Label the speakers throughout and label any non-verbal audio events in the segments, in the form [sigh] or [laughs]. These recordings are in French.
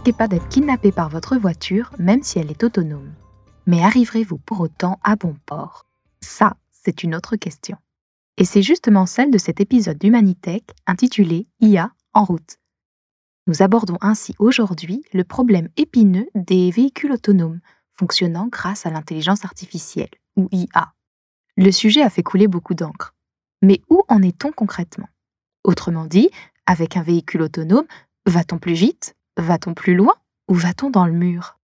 Speaker 1: risquez pas d'être kidnappé par votre voiture, même si elle est autonome. Mais arriverez-vous pour autant à bon port? Ça, c'est une autre question. Et c'est justement celle de cet épisode d'Humanitech intitulé IA en route. Nous abordons ainsi aujourd'hui le problème épineux des véhicules autonomes fonctionnant grâce à l'intelligence artificielle, ou IA. Le sujet a fait couler beaucoup d'encre. Mais où en est-on concrètement? Autrement dit, avec un véhicule autonome, va-t-on plus vite? Va-t-on plus loin Ou va-t-on dans le mur?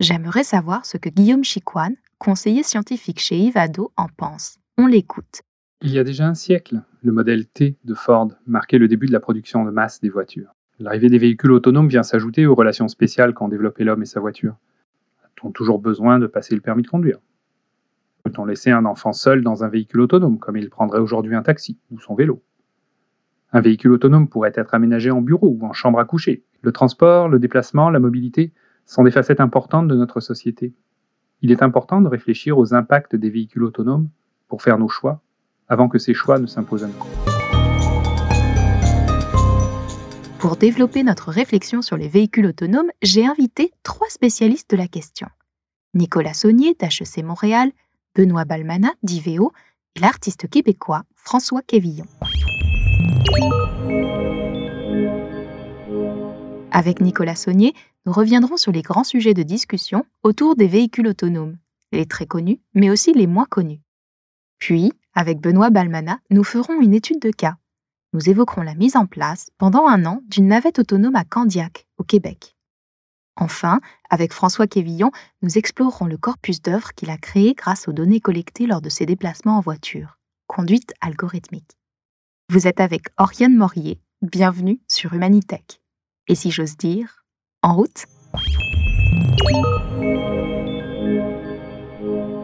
Speaker 1: J'aimerais savoir ce que Guillaume Chicoine, conseiller scientifique chez Ivado, en pense. On l'écoute.
Speaker 2: Il y a déjà un siècle, le modèle T de Ford marquait le début de la production de masse des voitures. L'arrivée des véhicules autonomes vient s'ajouter aux relations spéciales qu'ont développé l'homme et sa voiture. A-t-on toujours besoin de passer le permis de conduire? Peut-on laisser un enfant seul dans un véhicule autonome comme il prendrait aujourd'hui un taxi ou son vélo? Un véhicule autonome pourrait être aménagé en bureau ou en chambre à coucher. Le transport, le déplacement, la mobilité sont des facettes importantes de notre société. Il est important de réfléchir aux impacts des véhicules autonomes pour faire nos choix avant que ces choix ne s'imposent à nous.
Speaker 1: Pour développer notre réflexion sur les véhicules autonomes, j'ai invité trois spécialistes de la question. Nicolas Saunier d'HEC Montréal, Benoît Balmana d'IVEO et l'artiste québécois François Quévillon. Avec Nicolas Saunier, nous reviendrons sur les grands sujets de discussion autour des véhicules autonomes, les très connus, mais aussi les moins connus. Puis, avec Benoît Balmana, nous ferons une étude de cas nous évoquerons la mise en place, pendant un an, d'une navette autonome à Candiac, au Québec. Enfin, avec François Quévillon, nous explorerons le corpus d'œuvres qu'il a créé grâce aux données collectées lors de ses déplacements en voiture, conduite algorithmique. Vous êtes avec Oriane Morier, bienvenue sur Humanitech. Et si j'ose dire, en route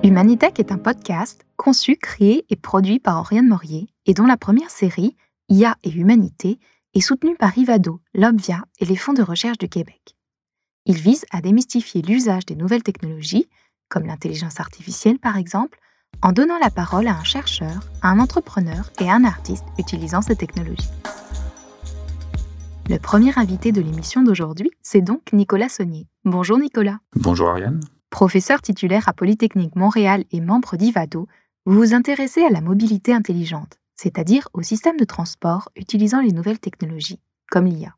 Speaker 1: Humanitech est un podcast conçu, créé et produit par Oriane Morier et dont la première série, IA et Humanité est soutenu par Ivado, l'Obvia et les fonds de recherche du Québec. Il vise à démystifier l'usage des nouvelles technologies, comme l'intelligence artificielle par exemple, en donnant la parole à un chercheur, à un entrepreneur et à un artiste utilisant ces technologies. Le premier invité de l'émission d'aujourd'hui, c'est donc Nicolas Saunier. Bonjour Nicolas.
Speaker 3: Bonjour Ariane.
Speaker 1: Professeur titulaire à Polytechnique Montréal et membre d'Ivado, vous vous intéressez à la mobilité intelligente c'est-à-dire au système de transport utilisant les nouvelles technologies, comme l'IA.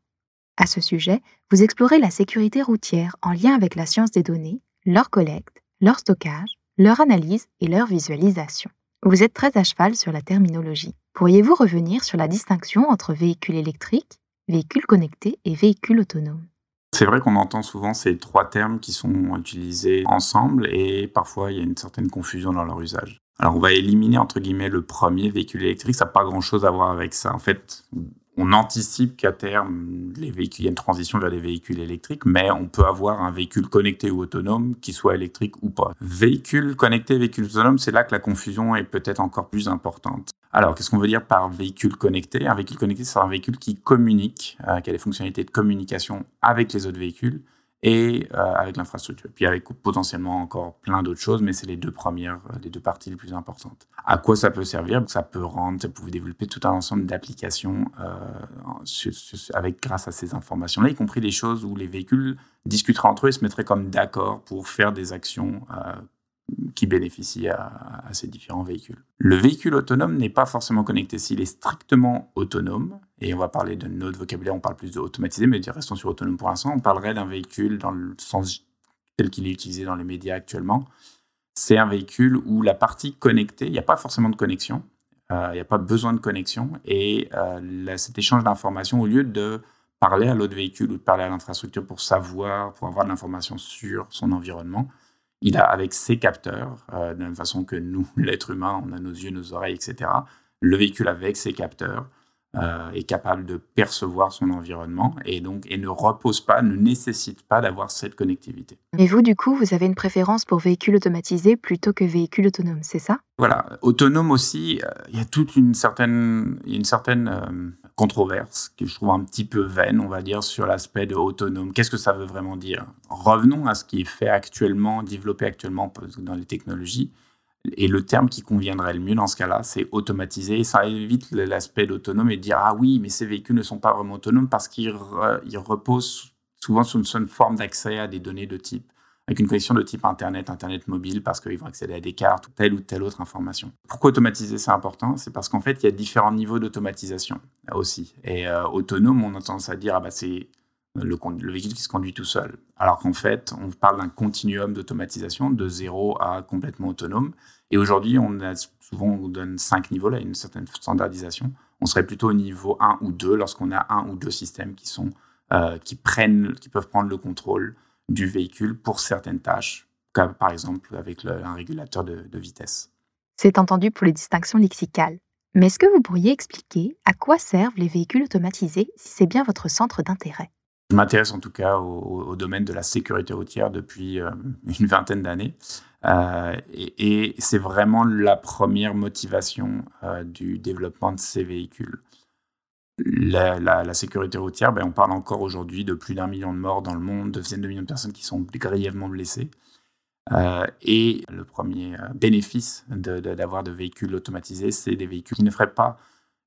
Speaker 1: À ce sujet, vous explorez la sécurité routière en lien avec la science des données, leur collecte, leur stockage, leur analyse et leur visualisation. Vous êtes très à cheval sur la terminologie. Pourriez-vous revenir sur la distinction entre véhicules électriques, véhicules connectés et véhicules autonomes
Speaker 3: c'est vrai qu'on entend souvent ces trois termes qui sont utilisés ensemble et parfois il y a une certaine confusion dans leur usage. Alors on va éliminer entre guillemets le premier véhicule électrique, ça n'a pas grand-chose à voir avec ça. En fait, on anticipe qu'à terme, les il y a une transition vers des véhicules électriques, mais on peut avoir un véhicule connecté ou autonome qui soit électrique ou pas. Véhicule connecté, véhicule autonome, c'est là que la confusion est peut-être encore plus importante. Alors, qu'est-ce qu'on veut dire par véhicule connecté? Un véhicule connecté, c'est un véhicule qui communique, euh, qui a des fonctionnalités de communication avec les autres véhicules et euh, avec l'infrastructure. Puis avec potentiellement encore plein d'autres choses, mais c'est les deux premières, euh, les deux parties les plus importantes. À quoi ça peut servir? Ça peut rendre, ça peut développer tout un ensemble d'applications euh, grâce à ces informations-là, y compris des choses où les véhicules discuteraient entre eux et se mettraient comme d'accord pour faire des actions qui bénéficient à, ces différents véhicules. Le véhicule autonome n'est pas forcément connecté. S'il est strictement autonome, et on va parler de notre vocabulaire, on parle plus de automatisé, mais restons sur autonome pour l'instant, on parlerait d'un véhicule dans le sens tel qu'il est utilisé dans les médias actuellement. C'est un véhicule où la partie connectée, il n'y a pas forcément de connexion, euh, il n'y a pas besoin de connexion, et euh, cet échange d'informations, au lieu de parler à l'autre véhicule ou de parler à l'infrastructure pour savoir, pour avoir de l'information sur son environnement, il a avec ses capteurs, euh, de la même façon que nous, [laughs] l'être humain, on a nos yeux, nos oreilles, etc. Le véhicule avec ses capteurs euh, est capable de percevoir son environnement et donc et ne repose pas, ne nécessite pas d'avoir cette connectivité.
Speaker 1: Et vous, du coup, vous avez une préférence pour véhicule automatisé plutôt que véhicule autonome, c'est ça?
Speaker 3: Voilà, autonome aussi, euh, il y a toute une certaine, une certaine controverse que je trouve un petit peu vaine, on va dire, sur l'aspect de autonome. Qu'est-ce que ça veut vraiment dire? Revenons à ce qui est fait actuellement, développé actuellement dans les technologies. Et le terme qui conviendrait le mieux dans ce cas-là, c'est automatiser. Ça évite l'aspect d'autonome et de dire ah oui, mais ces véhicules ne sont pas vraiment autonomes parce qu'ils reposent souvent sur une forme d'accès à des données de type avec une connexion de type Internet, Internet mobile, parce qu'ils vont accéder à des cartes ou telle ou telle autre information. Pourquoi automatiser, c'est important? C'est parce qu'en fait, il y a différents niveaux d'automatisation aussi. Et euh, autonome, on a tendance à dire, ah bah, c'est le, le, véhicule qui se conduit tout seul. Alors qu'en fait, on parle d'un continuum d'automatisation de zéro à complètement autonome. Et aujourd'hui, on a souvent on donne cinq niveaux là, une certaine standardisation. On serait plutôt au niveau 1 ou 2 lorsqu'on a un ou deux systèmes qui sont euh, qui prennent, qui peuvent prendre le contrôle du véhicule pour certaines tâches, comme par exemple avec un régulateur de, de vitesse.
Speaker 1: C'est entendu pour les distinctions lexicales. Mais est-ce que vous pourriez expliquer à quoi servent les véhicules automatisés si c'est bien votre centre d'intérêt?
Speaker 3: Je m'intéresse en tout cas au, domaine de la sécurité routière depuis euh, [laughs] une vingtaine d'années. Euh, et, c'est vraiment la première motivation euh, du développement de ces véhicules. La, sécurité routière, ben, on parle encore aujourd'hui de plus d'un million de morts dans le monde, de dizaines de millions de personnes qui sont grièvement blessées. Euh, et le premier euh, bénéfice d'avoir de, véhicules automatisés, c'est des véhicules qui ne feraient pas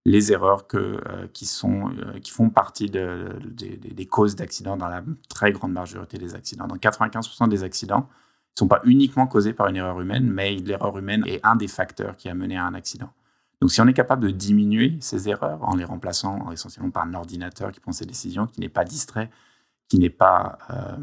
Speaker 3: les erreurs euh, qui, sont, qui font partie de, des causes d'accidents dans la très grande majorité des accidents. Dans 95% des accidents, ne sont pas uniquement causés par une erreur humaine, mais l'erreur humaine est un des facteurs qui a mené à un accident. Donc si on est capable de diminuer ces erreurs en les remplaçant essentiellement par un ordinateur qui prend ses décisions, qui n'est pas distrait, qui n'est pas, euh,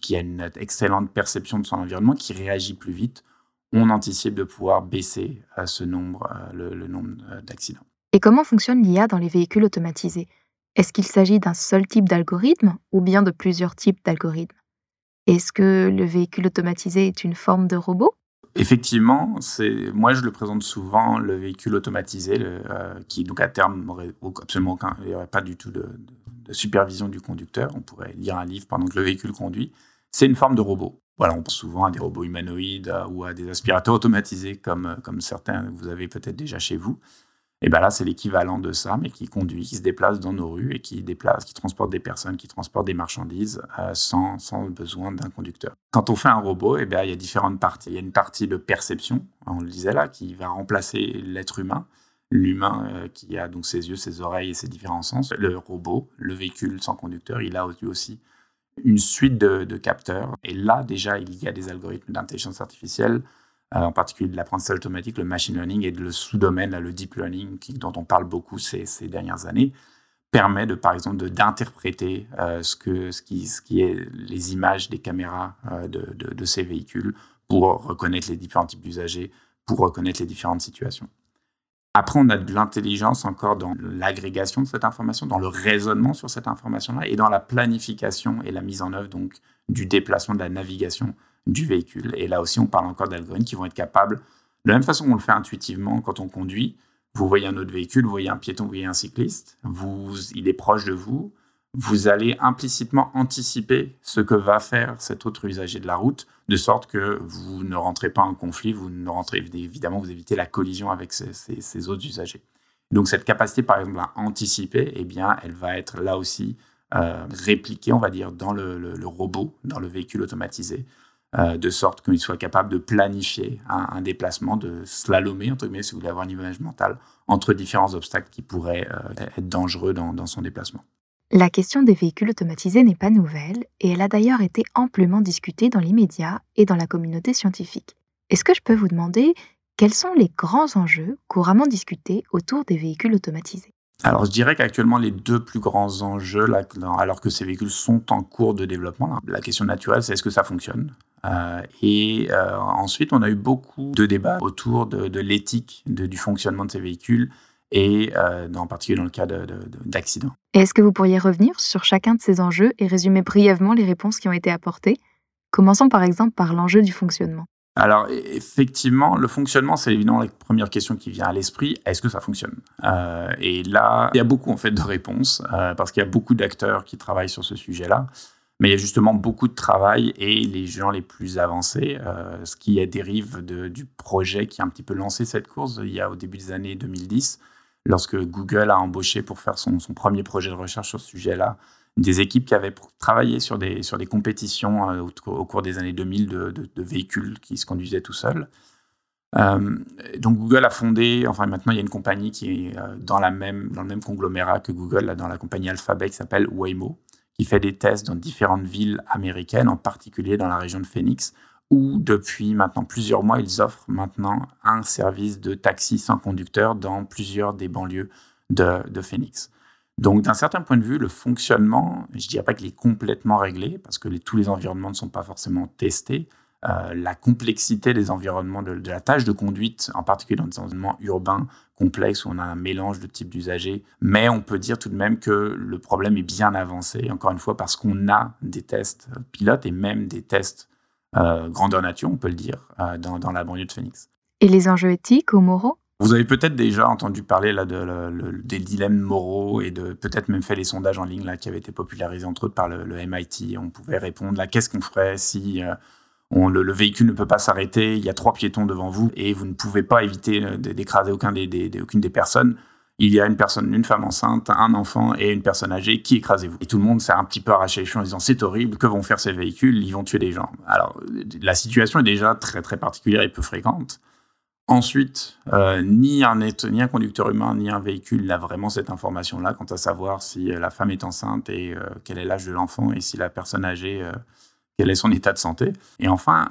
Speaker 3: qui a une excellente perception de son environnement, qui réagit plus vite, on anticipe de pouvoir baisser euh, ce nombre, euh, le, nombre d'accidents.
Speaker 1: Et comment fonctionne l'IA dans les véhicules automatisés? Est-ce qu'il s'agit d'un seul type d'algorithme ou bien de plusieurs types d'algorithmes? Est-ce que le véhicule automatisé est une forme de robot?
Speaker 3: Effectivement, c'est moi je le présente souvent le véhicule automatisé, euh, qui donc à terme n'aurait absolument aucun, il n'y aurait pas du tout de, supervision du conducteur. On pourrait lire un livre pendant que le véhicule conduit. C'est une forme de robot. Voilà, on pense souvent à des robots humanoïdes ou à des aspirateurs automatisés comme, euh, comme certains que vous avez peut-être déjà chez vous. Et bien là, c'est l'équivalent de ça, mais qui conduit, qui se déplace dans nos rues et qui déplace, qui transporte des personnes, qui transporte des marchandises euh, sans, sans, besoin d'un conducteur. Quand on fait un robot, et bien, il y a différentes parties. Il y a une partie de perception, on le disait là, qui va remplacer l'être humain. L'humain euh, qui a donc ses yeux, ses oreilles et ses différents sens. Le robot, le véhicule sans conducteur, il a aussi une suite de, de capteurs. Et là, déjà, il y a des algorithmes d'intelligence artificielle en particulier de l'apprentissage automatique, le machine learning et le sous-domaine, le deep learning, dont on parle beaucoup ces, dernières années, permet de, par exemple, d'interpréter euh, ce, ce, qui, ce qui est les images des caméras euh, de, de, ces véhicules pour reconnaître les différents types d'usagers, pour reconnaître les différentes situations. Après, on a de l'intelligence encore dans l'agrégation de cette information, dans le raisonnement sur cette information-là et dans la planification et la mise en œuvre donc du déplacement de la navigation du véhicule. Et là aussi, on parle encore d'algorithmes qui vont être capables, de la même façon qu'on le fait intuitivement quand on conduit, vous voyez un autre véhicule, vous voyez un piéton, vous voyez un cycliste, vous, il est proche de vous, vous allez implicitement anticiper ce que va faire cet autre usager de la route, de sorte que vous ne rentrez pas en conflit, vous ne rentrez évidemment, vous évitez la collision avec ces, autres usagers. Donc cette capacité, par exemple, à anticiper, eh bien, elle va être là aussi euh, répliquée, on va dire, dans le robot, dans le véhicule automatisé, euh, de sorte qu'il soit capable de planifier un, déplacement, de slalomer, entre guillemets, si vous voulez avoir une image mentale, entre différents obstacles qui pourraient euh, être dangereux dans, son déplacement.
Speaker 1: La question des véhicules automatisés n'est pas nouvelle et elle a d'ailleurs été amplement discutée dans l'immédiat et dans la communauté scientifique. Est-ce que je peux vous demander quels sont les grands enjeux couramment discutés autour des véhicules automatisés?
Speaker 3: Alors, je dirais qu'actuellement, les deux plus grands enjeux, alors que ces véhicules sont en cours de développement, la question naturelle, c'est est-ce que ça fonctionne? Euh, et euh, ensuite, on a eu beaucoup de débats autour de, l'éthique du fonctionnement de ces véhicules et euh, en particulier dans le cas d'accidents.
Speaker 1: Est-ce que vous pourriez revenir sur chacun de ces enjeux et résumer brièvement les réponses qui ont été apportées? Commençons par exemple par l'enjeu du fonctionnement.
Speaker 3: Alors effectivement, le fonctionnement, c'est évidemment la première question qui vient à l'esprit. Est-ce que ça fonctionne? Et là, il y a beaucoup en fait de réponses parce qu'il y a beaucoup d'acteurs qui travaillent sur ce sujet-là. Mais il y a justement beaucoup de travail et les gens les plus avancés, euh, ce qui dérive du projet qui a un petit peu lancé cette course il y a au début des années 2010, lorsque Google a embauché pour faire son premier projet de recherche sur ce sujet-là des équipes qui avaient travaillé sur des, sur des compétitions euh, au, cours des années 2000 de, de, véhicules qui se conduisaient tout seuls. Euh, donc Google a fondé, enfin maintenant il y a une compagnie qui est dans, la même, dans le même conglomérat que Google, dans la compagnie Alphabet qui s'appelle Waymo, qui fait des tests dans différentes villes américaines, en particulier dans la région de Phoenix, où depuis maintenant plusieurs mois, ils offrent maintenant un service de taxi sans conducteur dans plusieurs des banlieues de, Phoenix. Donc, d'un certain point de vue, le fonctionnement, je ne dirais pas qu'il est complètement réglé, parce que tous les environnements ne sont pas forcément testés. Euh, la complexité des environnements, de, la tâche de conduite, en particulier dans des environnements urbains complexes où on a un mélange de types d'usagers. Mais on peut dire tout de même que le problème est bien avancé, encore une fois, parce qu'on a des tests pilotes et même des tests euh, grandeur nature, on peut le dire, euh, dans, dans la banlieue de Phoenix.
Speaker 1: Et les enjeux éthiques ou moraux
Speaker 3: vous avez peut-être déjà entendu parler là, de, des dilemmes moraux et de peut-être même fait les sondages en ligne là, qui avaient été popularisés entre autres par le, MIT. On pouvait répondre là, qu'est-ce qu'on ferait si euh, le, véhicule ne peut pas s'arrêter, il y a trois piétons devant vous et vous ne pouvez pas éviter euh, d'écraser aucun des, aucune des personnes. Il y a une personne, une femme enceinte, un enfant et une personne âgée. Qui écrasez-vous? Et tout le monde s'est un petit peu arraché les cheveux en disant c'est horrible, que vont faire ces véhicules? Ils vont tuer des gens. Alors la situation est déjà très très particulière et peu fréquente. Ensuite, euh, ni, un, ni un conducteur humain, ni un véhicule n'a vraiment cette information-là quant à savoir si euh, la femme est enceinte et euh, quel est l'âge de l'enfant et si la personne âgée, quel est son état de santé. Et enfin,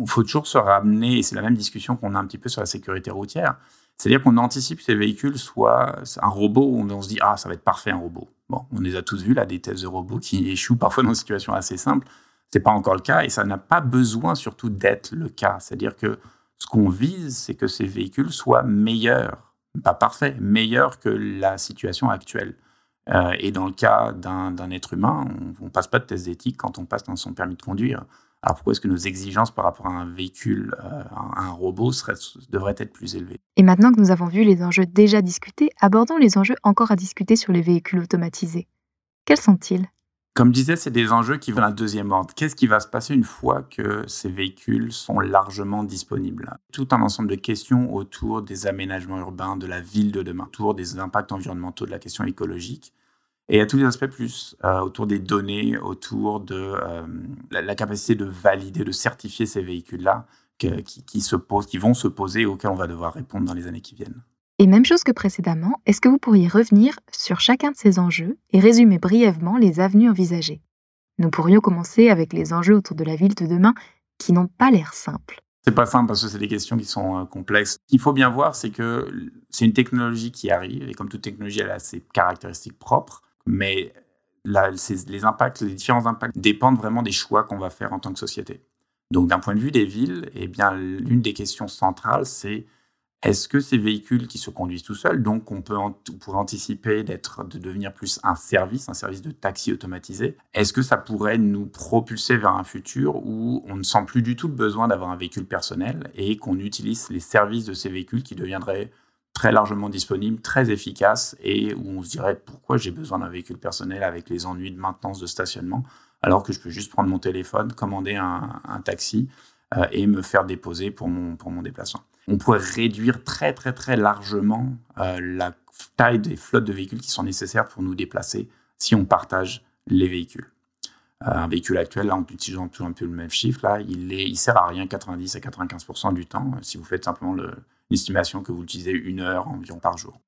Speaker 3: il faut toujours se ramener, et c'est la même discussion qu'on a un petit peu sur la sécurité routière, c'est-à-dire qu'on anticipe que ces véhicules soient un robot où on se dit ah ça va être parfait un robot. Bon, on les a tous vus là des tests de robots qui [laughs] échouent parfois dans des situations assez simples. C'est pas encore le cas et ça n'a pas besoin surtout d'être le cas. C'est-à-dire que ce qu'on vise, c'est que ces véhicules soient meilleurs, pas parfaits, meilleurs que la situation actuelle. Euh, et dans le cas d'un être humain, on ne passe pas de test d'éthique quand on passe dans son permis de conduire. Alors pourquoi est-ce que nos exigences par rapport à un véhicule, euh, à un robot, devraient être plus élevées?
Speaker 1: Et maintenant que nous avons vu les enjeux déjà discutés, abordons les enjeux encore à discuter sur les véhicules automatisés. Quels sont-ils?
Speaker 3: Comme je disais, c'est des enjeux qui vont à deuxième ordre. Qu'est-ce qui va se passer une fois que ces véhicules sont largement disponibles? Tout un ensemble de questions autour des aménagements urbains, de la ville de demain, autour des impacts environnementaux, de la question écologique. Et à tous les aspects plus euh, autour des données, autour de euh, la, capacité de valider, de certifier ces véhicules-là qui, se qui vont se poser, auxquels on va devoir répondre dans les années qui viennent.
Speaker 1: Et même chose que précédemment, est-ce que vous pourriez revenir sur chacun de ces enjeux et résumer brièvement les avenues envisagées? Nous pourrions commencer avec les enjeux autour de la ville de demain qui n'ont pas l'air simples.
Speaker 3: C'est pas simple parce que c'est des questions qui sont euh, complexes. Ce qu'il faut bien voir, c'est que c'est une technologie qui arrive et comme toute technologie, elle a ses caractéristiques propres, mais les impacts, les différents impacts dépendent vraiment des choix qu'on va faire en tant que société. Donc, d'un point de vue des villes, eh bien, l'une des questions centrales, c'est est-ce que ces véhicules qui se conduisent tout seuls, donc on peut pour anticiper d'être, de devenir plus un service, un service de taxi automatisé, est-ce que ça pourrait nous propulser vers un futur où on ne sent plus du tout le besoin d'avoir un véhicule personnel et qu'on utilise les services de ces véhicules qui deviendraient très largement disponibles, très efficaces et où on se dirait pourquoi j'ai besoin d'un véhicule personnel avec les ennuis de maintenance de stationnement alors que je peux juste prendre mon téléphone, commander un, taxi euh, et me faire déposer pour mon, pour mon déplacement? On pourrait réduire très très très largement euh, la taille des flottes de véhicules qui sont nécessaires pour nous déplacer si on partage les véhicules. Euh, un véhicule actuel, là, en utilisant un peu le même chiffre, là, il, est, il sert à rien 90 à 95% du temps si vous faites simplement le, une estimation que vous utilisez une heure environ par jour.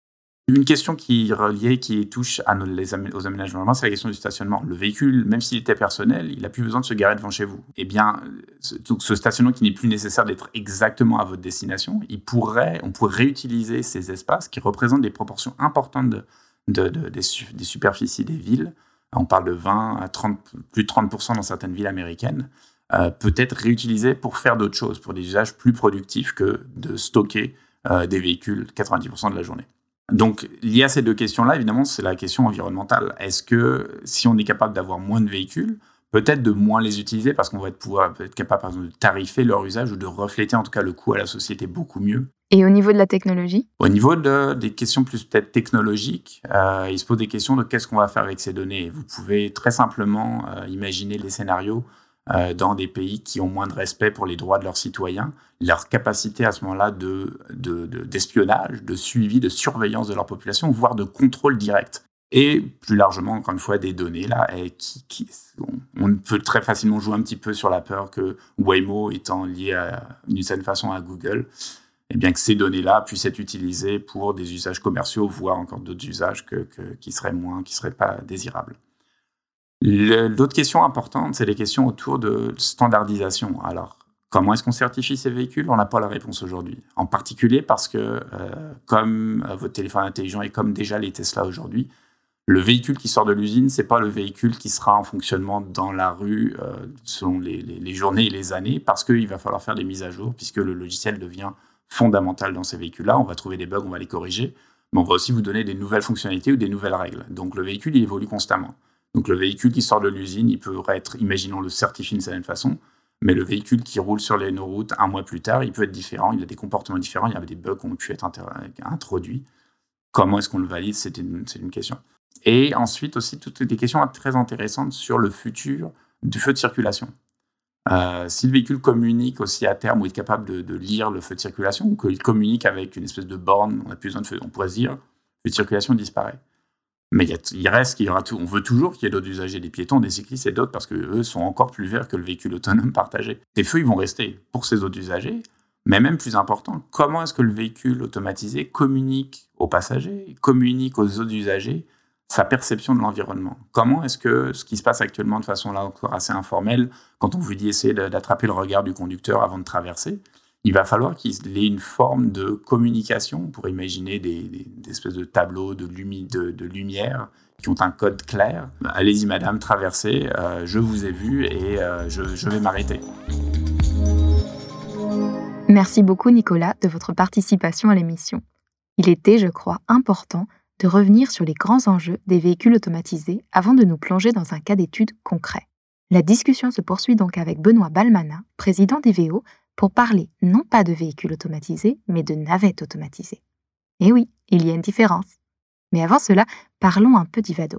Speaker 3: Une question qui est qui touche à nos, les, aux aménagements c'est la question du stationnement. Le véhicule, même s'il était personnel, il n'a plus besoin de se garer devant chez vous. Eh bien, ce, stationnement qui n'est plus nécessaire d'être exactement à votre destination, on pourrait réutiliser ces espaces qui représentent des proportions importantes de, des, superficies des villes. On parle de 20 à 30, plus de 30% dans certaines villes américaines. Euh, peut-être réutilisé pour faire d'autres choses, pour des usages plus productifs que de stocker euh, des véhicules 90% de la journée. Donc, lié à ces deux questions-là, évidemment, c'est la question environnementale. Est-ce que si on est capable d'avoir moins de véhicules, peut-être de moins les utiliser parce qu'on va être, pouvoir, être capable, par exemple, de tarifer leur usage ou de refléter en tout cas le coût à la société beaucoup mieux?
Speaker 1: Et au niveau de la technologie?
Speaker 3: Au niveau de, des questions plus peut-être technologiques, euh, il se pose des questions de qu'est-ce qu'on va faire avec ces données. Vous pouvez très simplement euh, imaginer les scénarios euh, dans des pays qui ont moins de respect pour les droits de leurs citoyens, leur capacité à ce moment-là d'espionnage, de, de, suivi, de surveillance de leur population, voire de contrôle direct. Et plus largement, encore une fois, des données là, et qui, on, peut très facilement jouer un petit peu sur la peur que Waymo étant lié d'une certaine façon à Google, et eh bien que ces données-là puissent être utilisées pour des usages commerciaux, voire encore d'autres usages que, qui seraient moins, qui seraient pas désirables. L'autre question importante, c'est les questions autour de standardisation. Alors, comment est-ce qu'on certifie ces véhicules? On n'a pas la réponse aujourd'hui. En particulier parce que, euh, comme euh, votre téléphone intelligent et comme déjà les Tesla aujourd'hui, le véhicule qui sort de l'usine, c'est pas le véhicule qui sera en fonctionnement dans la rue euh, selon les, les, journées et les années, parce qu'il va falloir faire des mises à jour, puisque le logiciel devient fondamental dans ces véhicules-là. On va trouver des bugs, on va les corriger, mais on va aussi vous donner des nouvelles fonctionnalités ou des nouvelles règles. Donc le véhicule, il évolue constamment. Donc le véhicule qui sort de l'usine, il peut être, imaginons, le certifié d'une certaine façon, mais le véhicule qui roule sur les nos routes un mois plus tard, il peut être différent, il a des comportements différents, il y a des bugs qui ont pu être introduits. Comment est-ce qu'on le valide C'est une, question. Et ensuite aussi toutes des questions très intéressantes sur le futur du feu de circulation. Euh, si le véhicule communique aussi à terme ou est capable de, lire le feu de circulation, ou qu'il communique avec une espèce de borne, on a plus besoin de feu, on pourrait dire, le feu de circulation disparaît. Mais il, reste qu'il y aura tout. On veut toujours qu'il y ait d'autres usagers, des piétons, des cyclistes et d'autres, parce qu'eux sont encore plus verts que le véhicule autonome partagé. Ces feux, ils vont rester pour ces autres usagers. Mais même plus important, comment est-ce que le véhicule automatisé communique aux passagers, communique aux autres usagers sa perception de l'environnement? Comment est-ce que ce qui se passe actuellement de façon là encore assez informelle, quand on vous dit essayer d'attraper le regard du conducteur avant de traverser, il va falloir qu'il ait une forme de communication pour imaginer des, espèces de tableaux de, lumière qui ont un code clair. Allez-y madame, traversez, euh, je vous ai vu et euh, je, vais m'arrêter.
Speaker 1: Merci beaucoup Nicolas de votre participation à l'émission. Il était, je crois, important de revenir sur les grands enjeux des véhicules automatisés avant de nous plonger dans un cas d'étude concret. La discussion se poursuit donc avec Benoît Balmana, président d'IVEO, pour parler non pas de véhicules automatisés, mais de navettes automatisées. Et oui, il y a une différence. Mais avant cela, parlons un peu d'Ivado.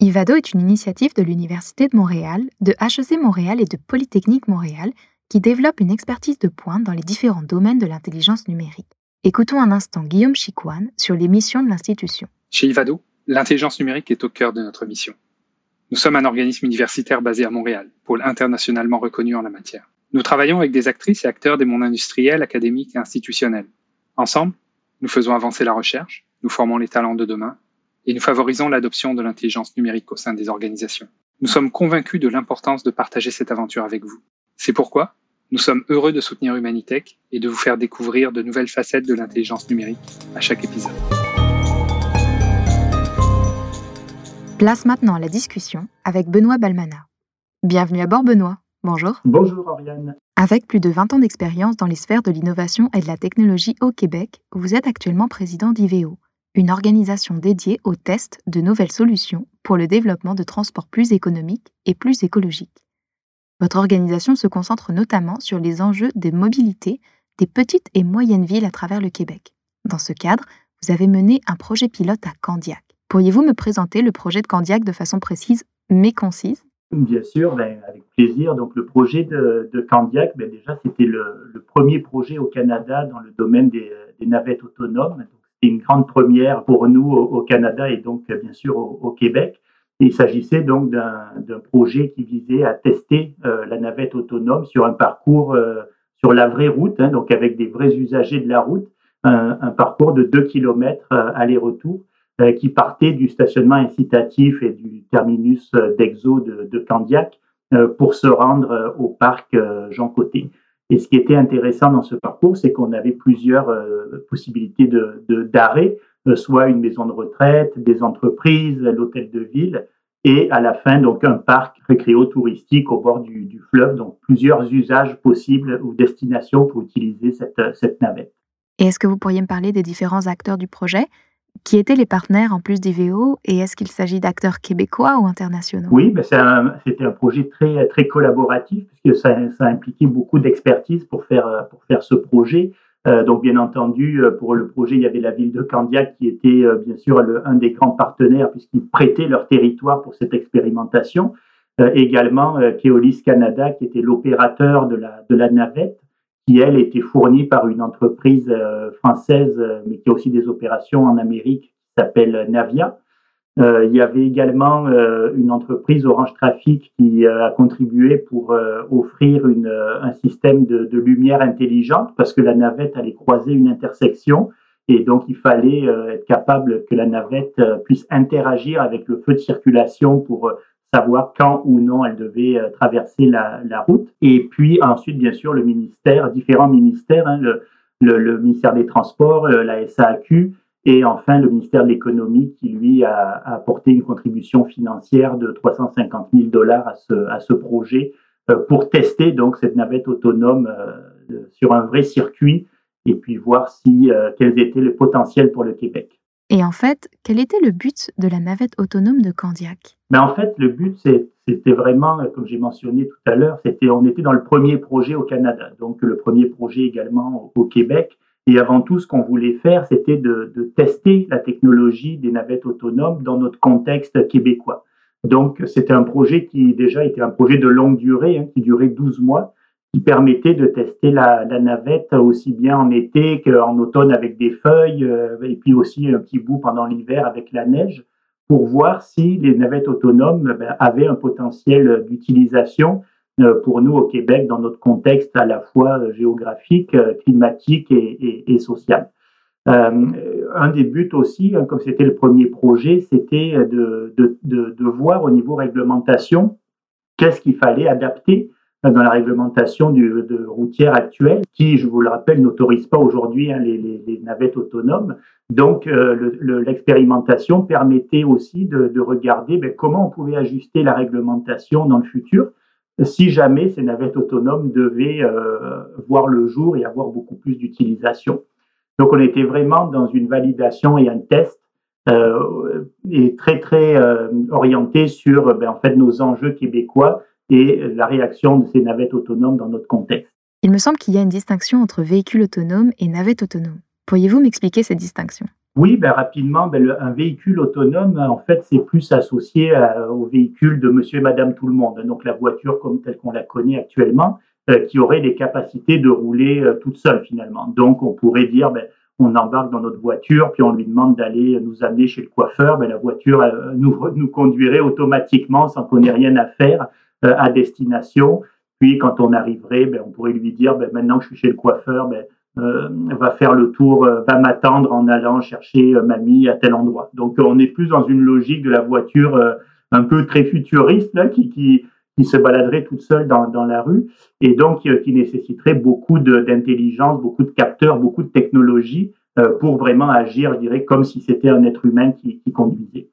Speaker 1: Ivado est une initiative de l'Université de Montréal, de HEC Montréal et de Polytechnique Montréal qui développe une expertise de pointe dans les différents domaines de l'intelligence numérique. Écoutons un instant Guillaume Chicoine sur les missions de l'institution.
Speaker 4: Chez Ivado, l'intelligence numérique est au cœur de notre mission. Nous sommes un organisme universitaire basé à Montréal, pôle internationalement reconnu en la matière. Nous travaillons avec des actrices et acteurs des mondes industriels, académiques et institutionnels. Ensemble, nous faisons avancer la recherche, nous formons les talents de demain et nous favorisons l'adoption de l'intelligence numérique au sein des organisations. Nous sommes convaincus de l'importance de partager cette aventure avec vous. C'est pourquoi nous sommes heureux de soutenir Humanitech et de vous faire découvrir de nouvelles facettes de l'intelligence numérique à chaque épisode.
Speaker 1: Place maintenant à la discussion avec Benoît Balmana. Bienvenue à bord Benoît. Bonjour.
Speaker 5: Bonjour Oriane.
Speaker 1: Avec plus de 20 ans d'expérience dans les sphères de l'innovation et de la technologie au Québec, vous êtes actuellement président d'IVEO, une organisation dédiée au test de nouvelles solutions pour le développement de transports plus économiques et plus écologiques. Votre organisation se concentre notamment sur les enjeux des mobilités des petites et moyennes villes à travers le Québec. Dans ce cadre, vous avez mené un projet pilote à Candiac. Pourriez-vous me présenter le projet de Candiac de façon précise mais concise?
Speaker 5: Bien sûr, ben, avec plaisir. Donc le projet de, de Candiac, ben, déjà c'était le, le, premier projet au Canada dans le domaine des, des navettes autonomes. C'est une grande première pour nous au, Canada et donc bien sûr au, Québec. il s'agissait donc d'un projet qui visait à tester euh, la navette autonome sur un parcours euh, sur la vraie route, hein, donc avec des vrais usagers de la route, un, un parcours de 2 km euh, aller-retour qui partait du stationnement incitatif et du terminus euh, d'Exo de, de, Candiac euh, pour se rendre au parc Jean Côté. Et ce qui était intéressant dans ce parcours, c'est qu'on avait plusieurs possibilités de d'arrêt, soit une maison de retraite, des entreprises, l'hôtel de ville, et à la fin, donc un parc récréo-touristique au bord du, du, fleuve, donc plusieurs usages possibles ou destinations pour utiliser cette, cette navette.
Speaker 1: Et est-ce que vous pourriez me parler des différents acteurs du projet? Qui étaient les partenaires en plus d'IVO et est-ce qu'il s'agit d'acteurs québécois ou internationaux?
Speaker 5: Oui, ben c'était un, projet très, très collaboratif puisque ça, ça impliquait beaucoup d'expertise pour faire, pour faire ce projet. Euh, donc, bien entendu, euh, pour le projet, il y avait la ville de Candiac qui était euh, bien sûr un des grands partenaires puisqu'ils prêtaient leur territoire pour cette expérimentation. Également, Keolis Canada qui était l'opérateur de la, de la navette qui, elle, était fournie par une entreprise euh, française, euh, mais qui a aussi des opérations en Amérique, qui s'appelle Navia. Euh, il y avait également une entreprise Orange Traffic qui a contribué pour offrir un système de, lumière intelligente parce que la navette allait croiser une intersection et donc il fallait être capable que la navette puisse interagir avec le feu de circulation pour savoir quand ou non elle devait traverser la, route. Et puis ensuite, bien sûr, le ministère, différents ministères, hein, le, ministère des Transports, la SAQ, et enfin le ministère de l'économie qui lui a, apporté une contribution financière de 350 000 dollars à ce, à ce projet pour tester donc cette navette autonome sur un vrai circuit et puis voir si quels étaient les potentiels pour le Québec.
Speaker 1: Et en fait, quel était le but de la navette autonome de Candiac?
Speaker 5: Mais en fait, le but, c'était vraiment, comme j'ai mentionné tout à l'heure, c'était, on était dans le premier projet au Canada, donc le premier projet également au Québec. Et avant tout, ce qu'on voulait faire, c'était de, de, tester la technologie des navettes autonomes dans notre contexte québécois. Donc, c'était un projet qui déjà était un projet de longue durée, hein, qui durait 12 mois qui permettait de tester la, la, navette aussi bien en été qu'en automne avec des feuilles, euh, et puis aussi un petit bout pendant l'hiver avec la neige, pour voir si les navettes autonomes ben, avaient un potentiel d'utilisation euh, pour nous au Québec dans notre contexte à la fois géographique, climatique et, social. Euh, un des buts aussi, hein, comme c'était le premier projet, c'était de voir au niveau réglementation qu'est-ce qu'il fallait adapter dans la réglementation du, de routière actuelle, qui, je vous le rappelle, n'autorise pas aujourd'hui hein, les, les, les, navettes autonomes. Donc, euh, l'expérimentation permettait aussi de, de regarder ben, comment on pouvait ajuster la réglementation dans le futur si jamais ces navettes autonomes devaient euh, voir le jour et avoir beaucoup plus d'utilisation. Donc, on était vraiment dans une validation et un test euh, et très très euh, orienté sur ben, en fait nos enjeux québécois et la réaction de ces navettes autonomes dans notre contexte.
Speaker 1: Il me semble qu'il y a une distinction entre véhicule autonome et navette autonome. Pourriez-vous m'expliquer cette distinction?
Speaker 5: Oui, ben rapidement, ben un véhicule autonome, en fait, c'est plus associé au véhicule de monsieur et madame tout le monde. Donc, la voiture comme telle qu'on la connaît actuellement, euh, qui aurait des capacités de rouler euh, toute seule, finalement. Donc, on pourrait dire, ben, on embarque dans notre voiture, puis on lui demande d'aller nous amener chez le coiffeur, ben, la voiture euh, nous, nous conduirait automatiquement sans qu'on ait rien à faire à destination. Puis quand on arriverait, ben, on pourrait lui dire, ben, maintenant que je suis chez le coiffeur, ben, euh, va faire le tour, euh, va m'attendre en allant chercher mamie à tel endroit. Donc on est plus dans une logique de la voiture un peu très futuriste là, qui, qui, qui se baladerait toute seule dans, dans la rue et donc qui nécessiterait beaucoup d'intelligence, beaucoup de capteurs, beaucoup de technologie pour vraiment agir, je dirais, comme si c'était un être humain qui, qui conduisait.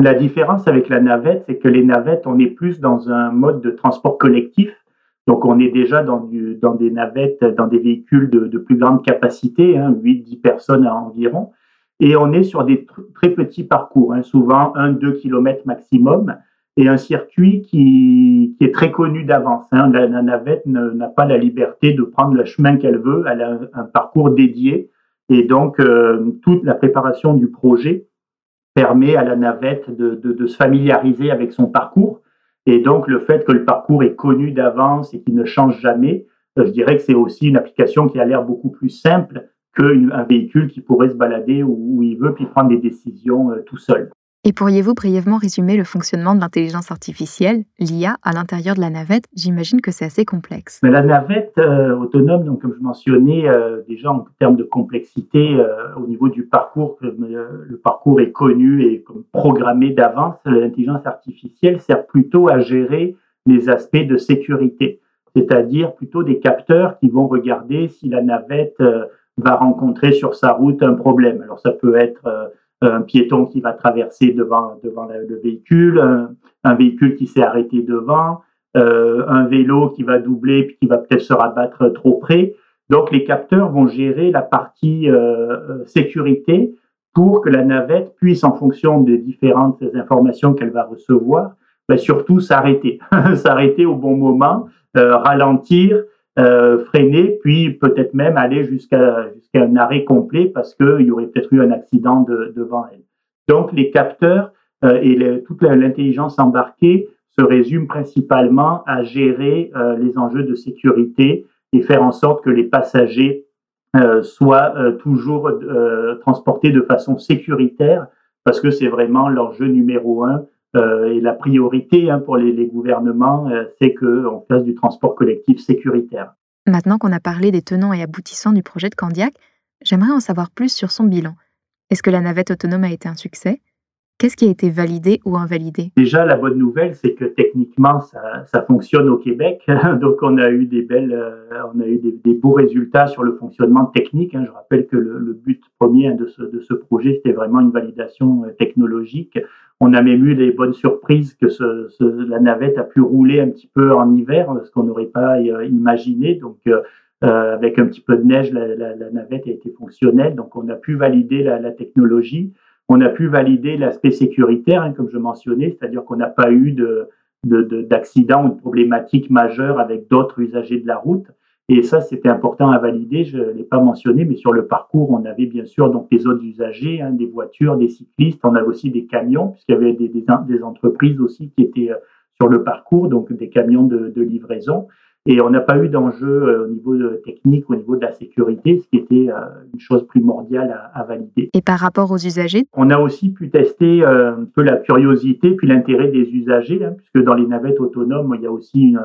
Speaker 5: La différence avec la navette, c'est que les navettes, on est plus dans un mode de transport collectif. Donc, on est déjà dans, des navettes, dans des véhicules de, plus grande capacité, hein, 8-10 personnes environ. Et on est sur des très petits parcours, hein, souvent 1-2 km maximum, et un circuit qui, qui est très connu d'avance. Hein. La, navette n'a pas la liberté de prendre le chemin qu'elle veut, elle a un, parcours dédié. Et donc, euh, toute la préparation du projet permet à la navette de, de, se familiariser avec son parcours. Et donc, le fait que le parcours est connu d'avance et qu'il ne change jamais, euh, je dirais que c'est aussi une application qui a l'air beaucoup plus simple qu'un véhicule qui pourrait se balader où, il veut puis prendre des décisions euh, tout seul.
Speaker 1: Et pourriez-vous brièvement résumer le fonctionnement de l'intelligence artificielle, l'IA, à l'intérieur de la navette? J'imagine que c'est assez complexe.
Speaker 5: Mais la navette euh, autonome, donc, comme je mentionnais, euh, déjà en termes de complexité, euh, au niveau du parcours, le parcours est connu et programmé d'avance. L'intelligence artificielle sert plutôt à gérer les aspects de sécurité, c'est-à-dire plutôt des capteurs qui vont regarder si la navette va rencontrer sur sa route un problème. Alors ça peut être un piéton qui va traverser devant, devant le véhicule, un, véhicule qui s'est arrêté devant, euh, un vélo qui va doubler puis qui va peut-être se rabattre trop près. Donc les capteurs vont gérer la partie euh, euh, sécurité pour que la navette puisse, en fonction des différentes informations qu'elle va recevoir, ben, surtout s'arrêter, [laughs] s'arrêter au bon moment, ralentir, euh, freiner, puis peut-être même aller jusqu'à un arrêt complet parce qu'il y aurait peut-être eu un accident de, devant elle. Donc les capteurs euh, et toute l'intelligence embarquée se résument principalement à gérer euh, les enjeux de sécurité et faire en sorte que les passagers soient toujours transportés de façon sécuritaire parce que c'est vraiment l'enjeu numéro un et la priorité hein, pour les, les gouvernements, euh, c'est qu'on fasse du transport collectif sécuritaire.
Speaker 1: Maintenant qu'on a parlé des tenants et aboutissants du projet de Candiac, j'aimerais en savoir plus sur son bilan. Est-ce que la navette autonome a été un succès? Qu'est-ce qui a été validé ou invalidé?
Speaker 5: Déjà, la bonne nouvelle, c'est que techniquement, ça, ça, fonctionne au Québec. [laughs] Donc, on a eu des belles, euh, on a eu des, des, beaux résultats sur le fonctionnement technique. Hein. Je rappelle que le, le but premier de ce, de ce projet, c'était vraiment une validation euh, technologique. On a même eu des bonnes surprises que ce, ce, la navette a pu rouler un petit peu en hiver, ce qu'on n'aurait pas euh, imaginé. Donc, euh, avec un petit peu de neige, la, la, la, navette a été fonctionnelle. Donc, on a pu valider la, la technologie. On a pu valider l'aspect sécuritaire, hein, comme je mentionnais, c'est-à-dire qu'on n'a pas eu de, d'accident ou de problématiques majeures avec d'autres usagers de la route. Et ça, c'était important à valider. Je ne l'ai pas mentionné, mais sur le parcours, on avait bien sûr donc les autres usagers, hein, des voitures, des cyclistes. On avait aussi des camions, puisqu'il y avait des, des, des, entreprises aussi qui étaient euh, sur le parcours, donc des camions de, de livraison. Et on n'a pas eu d'enjeu euh, au niveau technique, au niveau de la sécurité, ce qui était euh, une chose primordiale à, à, valider.
Speaker 1: Et par rapport aux usagers?
Speaker 5: On a aussi pu tester un peu la curiosité puis l'intérêt des usagers, hein, puisque dans les navettes autonomes, il y a aussi une,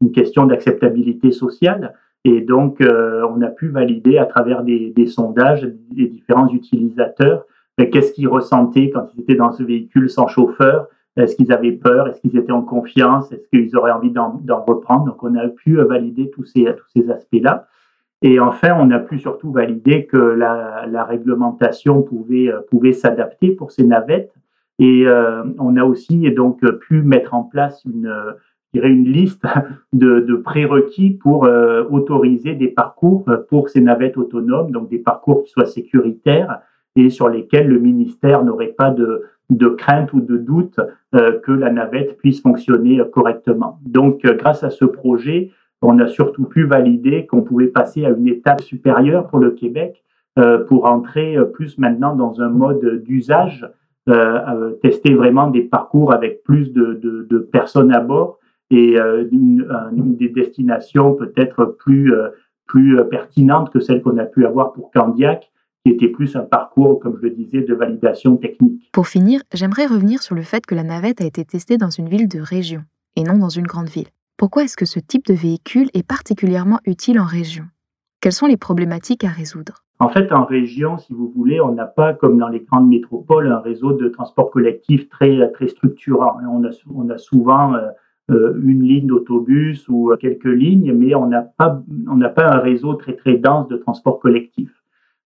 Speaker 5: une question d'acceptabilité sociale. Et donc, on a pu valider à travers des, sondages des différents utilisateurs qu'est-ce qu'ils ressentaient quand ils étaient dans ce véhicule sans chauffeur, est-ce qu'ils avaient peur Est-ce qu'ils étaient en confiance Est-ce qu'ils auraient envie d'en reprendre Donc, on a pu valider tous ces, aspects-là. Et enfin, on a pu surtout valider que la, réglementation pouvait, s'adapter pour ces navettes. Et euh, on a aussi donc pu mettre en place une, une liste de, prérequis pour euh, autoriser des parcours pour ces navettes autonomes, donc des parcours qui soient sécuritaires et sur lesquels le ministère n'aurait pas de, crainte ou de doute euh, que la navette puisse fonctionner correctement. Donc, euh, grâce à ce projet, on a surtout pu valider qu'on pouvait passer à une étape supérieure pour le Québec pour entrer plus maintenant dans un mode d'usage, tester vraiment des parcours avec plus de personnes à bord et une, une, des destinations peut-être plus, plus pertinentes que celles qu'on a pu avoir pour Candiac qui était plus un parcours, comme je le disais, de validation technique.
Speaker 1: Pour finir, j'aimerais revenir sur le fait que la navette a été testée dans une ville de région et non dans une grande ville. Pourquoi est-ce que ce type de véhicule est particulièrement utile en région? Quelles sont les problématiques à résoudre?
Speaker 5: En fait, en région, si vous voulez, on n'a pas, comme dans les grandes métropoles, un réseau de transport collectif très, très structurant. On a, on a souvent euh, une ligne d'autobus ou quelques lignes, mais on n'a pas, on n'a pas un réseau très, très dense de transport collectif.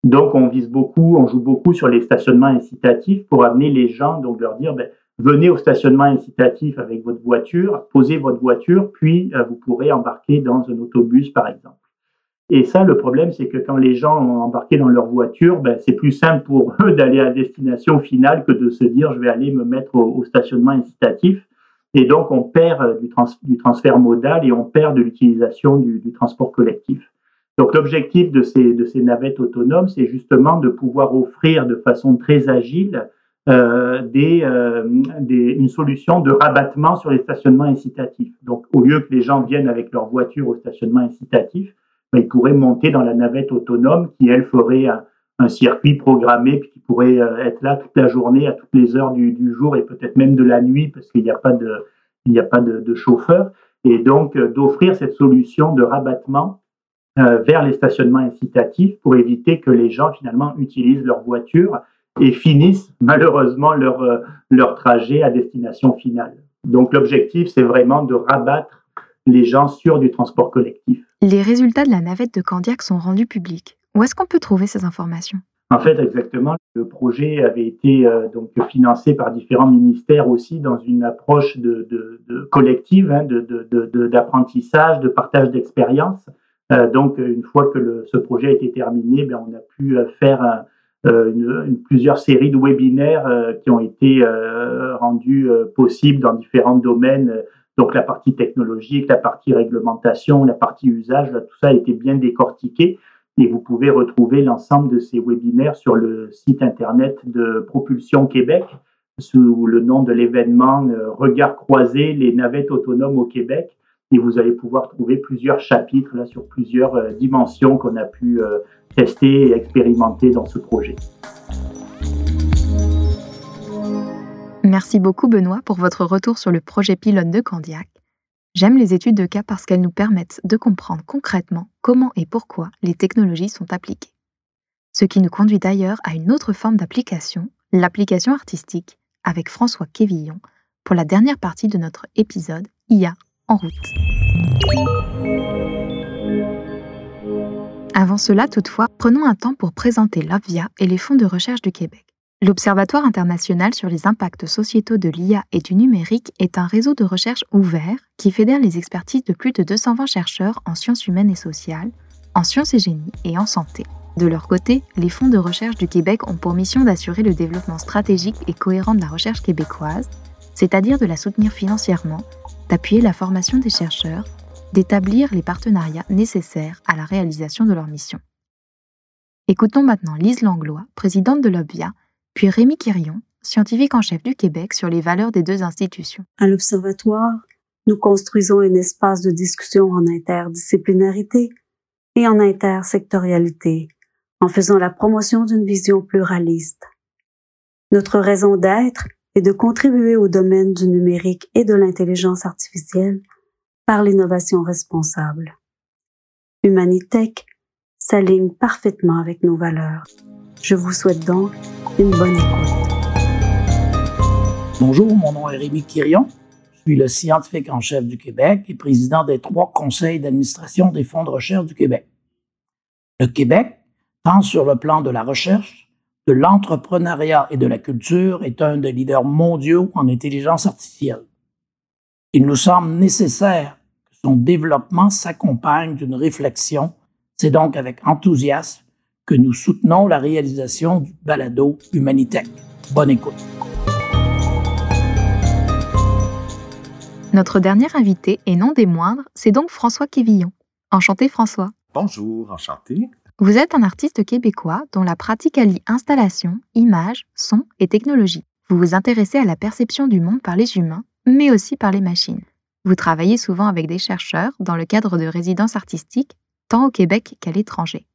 Speaker 5: Donc, on vise beaucoup, on joue beaucoup sur les stationnements incitatifs pour amener les gens, donc leur dire, ben, venez au stationnement incitatif avec votre voiture, posez votre voiture, puis euh, vous pourrez embarquer dans un autobus, par exemple. Et ça, le problème, c'est que quand les gens ont embarqué dans leur voiture, ben, c'est plus simple pour eux [laughs] d'aller à destination finale que de se dire, je vais aller me mettre au stationnement incitatif. Et donc, on perd euh, du, trans du, transfert modal et on perd de l'utilisation du, transport collectif. Donc l'objectif de ces, navettes autonomes, c'est justement de pouvoir offrir de façon très agile euh, euh, une solution de rabattement sur les stationnements incitatifs. Donc au lieu que les gens viennent avec leur voiture au stationnement incitatif, ben, ils pourraient monter dans la navette autonome qui, elle, ferait un, un circuit programmé qui pourrait euh, être là toute la journée, à toutes les heures du, jour et peut-être même de la nuit parce qu'il n'y a pas de, il a pas de, chauffeur. Et donc d'offrir cette solution de rabattement euh, vers les stationnements incitatifs pour éviter que les gens finalement utilisent leur voiture et finissent malheureusement leur, euh, leur trajet à destination finale. Donc l'objectif, c'est vraiment de rabattre les gens sur du transport collectif.
Speaker 1: Les résultats de la navette de Candiac sont rendus publics. Où est-ce qu'on peut trouver ces informations?
Speaker 5: En fait, exactement, le projet avait été euh, donc financé par différents ministères aussi dans une approche de, de, de collective, hein, d'apprentissage, de, partage d'expérience. Euh, donc, une fois que ce projet a été terminé, ben, on a pu euh, faire plusieurs séries de webinaires qui ont été rendus possibles dans différents domaines. Donc, la partie technologique, la partie réglementation, la partie usage, tout ça a été bien décortiqué. Et vous pouvez retrouver l'ensemble de ces webinaires sur le site internet de Propulsion Québec sous le nom de l'événement Regard croisé, les navettes autonomes au Québec et vous allez pouvoir trouver plusieurs chapitres sur plusieurs euh, dimensions qu'on a pu euh, tester et expérimenter dans ce projet.
Speaker 1: Merci beaucoup Benoît pour votre retour sur le projet pilote de Candiac. J'aime les études de cas parce qu'elles nous permettent de comprendre concrètement comment et pourquoi les technologies sont appliquées. Ce qui nous conduit d'ailleurs à une autre forme d'application, l'application artistique, avec François Quévillon pour la dernière partie de notre épisode IA en route. Avant cela, toutefois, prenons un temps pour présenter l'OVIA et les fonds de recherche du Québec. L'Observatoire international sur les impacts sociétaux de l'IA et du numérique est un réseau de recherche ouvert qui fédère les expertises de plus de 220 chercheurs en sciences humaines et sociales, en sciences et génie et en santé. De leur côté, les fonds de recherche du Québec ont pour mission d'assurer le développement stratégique et cohérent de la recherche québécoise, c'est-à-dire de la soutenir financièrement, d'appuyer la formation des chercheurs, d'établir les partenariats nécessaires à la réalisation de leur mission. Écoutons maintenant Lise Langlois, présidente de l'OBVIA, puis Rémi Quirion, scientifique en chef du Québec sur les valeurs des deux institutions.
Speaker 6: À l'Observatoire, nous construisons un espace de discussion en interdisciplinarité et en intersectorialité, en faisant la promotion d'une vision pluraliste. Notre raison d'être est de contribuer au domaine du numérique et de l'intelligence artificielle par l'innovation responsable. Humanitech s'aligne parfaitement avec nos valeurs. Je vous souhaite donc
Speaker 7: Bonjour, mon nom est Rémi Quirion. Je suis le scientifique en chef du Québec et président des trois conseils d'administration des fonds de recherche du Québec. Le Québec, tant sur le plan de la recherche, de l'entrepreneuriat et de la culture, est un des leaders mondiaux en intelligence artificielle. Il nous semble nécessaire que son développement s'accompagne d'une réflexion. C'est donc avec enthousiasme que nous soutenons la réalisation du balado Humanitech. Bonne écoute.
Speaker 1: Notre dernier invité, et non des moindres, c'est donc François Quévillon. Enchanté François.
Speaker 8: Bonjour, enchanté.
Speaker 1: Vous êtes un artiste québécois dont la pratique allie installation, images, son et technologie. Vous vous intéressez à la perception du monde par les humains, mais aussi par les machines. Vous travaillez souvent avec des chercheurs dans le cadre de résidences artistiques, tant au Québec qu'à l'étranger.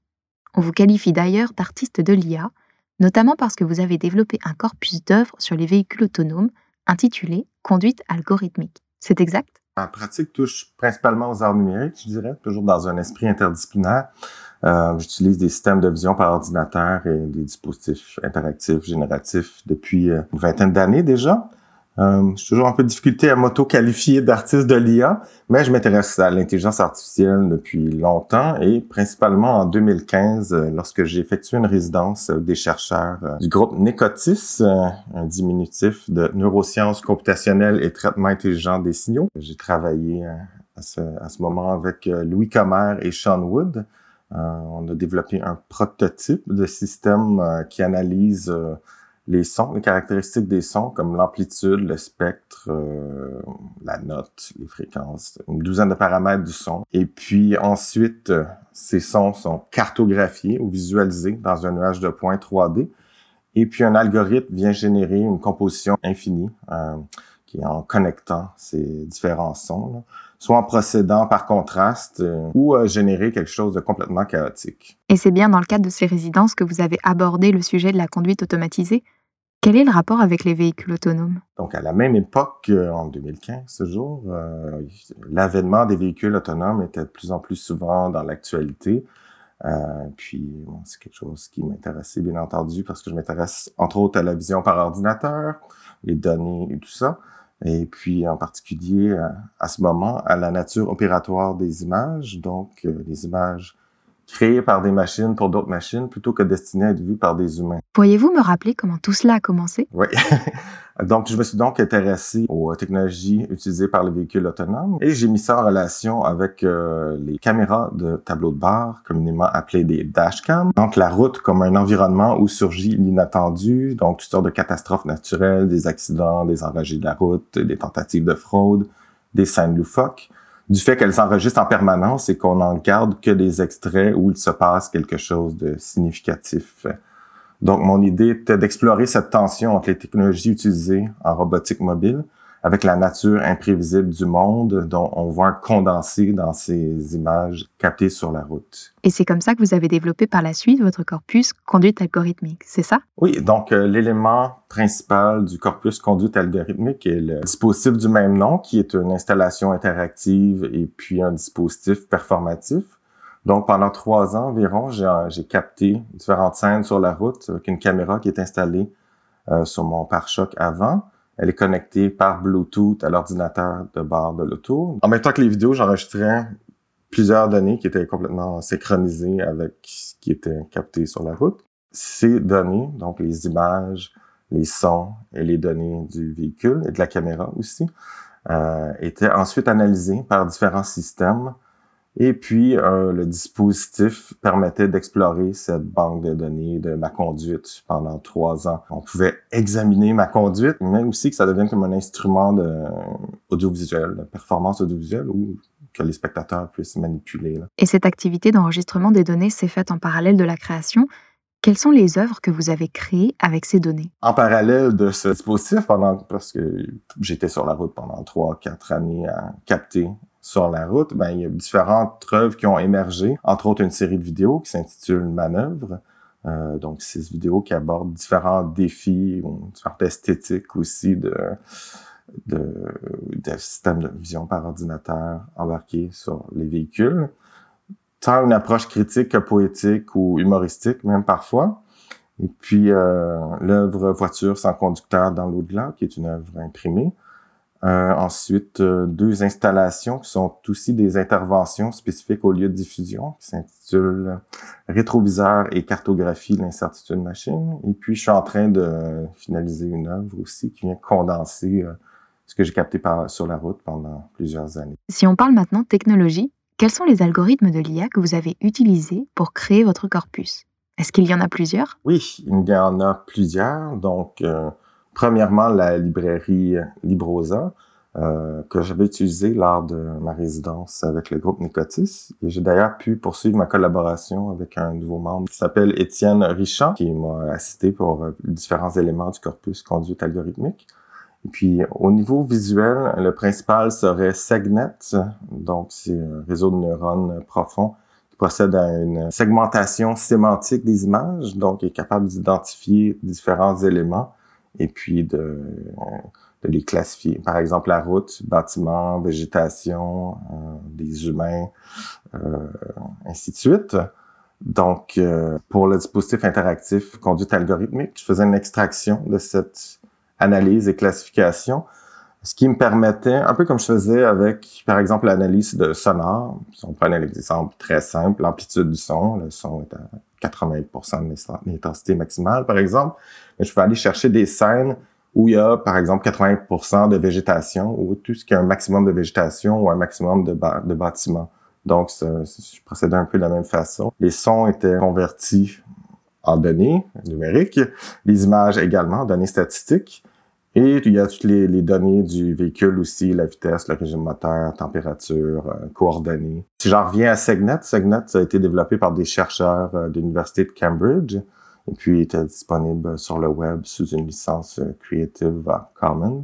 Speaker 1: On vous qualifie d'ailleurs d'artiste de l'IA, notamment parce que vous avez développé un corpus d'œuvres sur les véhicules autonomes intitulé Conduite algorithmique. C'est exact?
Speaker 8: Ma pratique touche principalement aux arts numériques, je dirais, toujours dans un esprit interdisciplinaire. Euh, J'utilise des systèmes de vision par ordinateur et des dispositifs interactifs génératifs depuis euh, une vingtaine d'années déjà. Euh, j'ai toujours un peu de difficulté à m'auto-qualifier d'artiste de l'IA, mais je m'intéresse à l'intelligence artificielle depuis longtemps et principalement en 2015 euh, lorsque j'ai effectué une résidence avec des chercheurs euh, du groupe Necotis, euh, un diminutif de neurosciences computationnelles et traitement intelligent des signaux. J'ai travaillé à ce, à ce moment avec Louis Comer et Sean Wood. on a développé un prototype de système qui analyse les sons, les caractéristiques des sons, comme l'amplitude, le spectre, euh, la note, les fréquences, une douzaine de paramètres du son. Et puis ensuite, euh, ces sons sont cartographiés ou visualisés dans un nuage de points 3D. Et puis un algorithme vient générer une composition infinie euh, qui est en connectant ces différents sons, soit en procédant par contraste ou générer quelque chose de complètement chaotique.
Speaker 1: Et c'est bien dans le cadre de ces résidences que vous avez abordé le sujet de la conduite automatisée quel est le rapport avec les véhicules autonomes?
Speaker 8: Donc, à la même époque, en 2015, ce jour, euh, l'avènement des véhicules autonomes était de plus en plus souvent dans l'actualité. Euh, puis, bon, c'est quelque chose qui m'intéressait, bien entendu, parce que je m'intéresse, entre autres, à la vision par ordinateur, les données et tout ça. Et puis, en particulier, à, ce moment, à la nature opératoire des images, donc euh, les images créé par des machines pour d'autres machines plutôt que destiné à être vu par des humains.
Speaker 1: Pourriez-vous me rappeler comment tout cela a commencé?
Speaker 8: Oui. [laughs] donc, je me suis donc intéressé aux technologies utilisées par les véhicules autonomes et j'ai mis ça en relation avec euh, les caméras de tableau de bord, communément appelées des dashcams. Donc, la route comme un environnement où surgit l'inattendu, donc toutes sortes de catastrophes naturelles, des accidents, des enragés de la route, des tentatives de fraude, des scènes loufoques du fait qu'elles s'enregistrent en permanence et qu'on n'en garde que des extraits où il se passe quelque chose de significatif. Donc, mon idée était d'explorer cette tension entre les technologies utilisées en robotique mobile avec la nature imprévisible du monde dont on voit condensé dans ces images captées sur la route.
Speaker 1: Et c'est comme ça que vous avez développé par la suite votre corpus conduite algorithmique, c'est ça?
Speaker 8: Oui, donc euh, l'élément principal du corpus conduite algorithmique est le dispositif du même nom qui est une installation interactive et puis un dispositif performatif. Donc, pendant trois ans environ, j'ai capté différentes scènes sur la route avec une caméra qui est installée euh, sur mon pare-choc avant. Elle est connectée par Bluetooth à l'ordinateur de bord de l'auto. En même temps que les vidéos, j'enregistrais plusieurs données qui étaient complètement synchronisées avec ce qui était capté sur la route. Ces données, donc les images, les sons et les données du véhicule et de la caméra aussi, euh, étaient ensuite analysées par différents systèmes et puis, euh, le dispositif permettait d'explorer cette banque de données de ma conduite pendant trois ans. On pouvait examiner ma conduite, mais aussi que ça devienne comme un instrument de audiovisuel, de performance audiovisuelle ou que les spectateurs puissent manipuler.
Speaker 1: Et cette activité d'enregistrement des données s'est faite en parallèle de la création. Quelles sont les œuvres que vous avez créées avec ces données?
Speaker 8: En parallèle de ce dispositif, pendant, parce que j'étais sur la route pendant trois, quatre années à capter sur la route, ben, il y a différentes œuvres qui ont émergé, entre autres une série de vidéos qui s'intitule Manœuvre. Euh, donc, six vidéos qui abordent différents défis, différentes esthétiques aussi de, de, de systèmes de vision par ordinateur embarqués sur les véhicules. Tant une approche critique que poétique ou humoristique, même parfois. Et puis, euh, l'œuvre Voiture sans conducteur dans l'au-delà, qui est une œuvre imprimée. Euh, ensuite, euh, deux installations qui sont aussi des interventions spécifiques au lieu de diffusion, qui s'intitulent Rétroviseur et cartographie de l'incertitude machine. Et puis, je suis en train de finaliser une œuvre aussi qui vient condenser euh, ce que j'ai capté par, sur la route pendant plusieurs années.
Speaker 1: Si on parle maintenant technologie, quels sont les algorithmes de l'IA que vous avez utilisés pour créer votre corpus? Est-ce qu'il y en a plusieurs?
Speaker 8: Oui, il y en a plusieurs. Donc, Premièrement, la librairie Librosa, euh, que j'avais utilisée lors de ma résidence avec le groupe Nicotis. Et j'ai d'ailleurs pu poursuivre ma collaboration avec un nouveau membre qui s'appelle Étienne Richard, qui m'a assisté pour euh, différents éléments du corpus conduite algorithmique. Et puis, au niveau visuel, le principal serait Segnet. Donc, c'est un réseau de neurones profond qui procède à une segmentation sémantique des images, donc est capable d'identifier différents éléments et puis de, de les classifier. Par exemple, la route, bâtiment, végétation, euh, des humains, euh, ainsi de suite. Donc, euh, pour le dispositif interactif conduite algorithmique, je faisais une extraction de cette analyse et classification, ce qui me permettait, un peu comme je faisais avec, par exemple, l'analyse de sonore. Si on prend un exemple très simple, l'amplitude du son, le son est à 80 de l'intensité maximale, par exemple, je peux aller chercher des scènes où il y a, par exemple, 80 de végétation ou tout ce qui a un maximum de végétation ou un maximum de, de bâtiments. Donc, je procédais un peu de la même façon. Les sons étaient convertis en données numériques, les images également, données statistiques. Et il y a toutes les, données du véhicule aussi, la vitesse, le régime moteur, température, euh, coordonnées. Si j'en reviens à Segnet, Segnet ça a été développé par des chercheurs euh, de l'Université de Cambridge et puis était disponible sur le web sous une licence euh, Creative Commons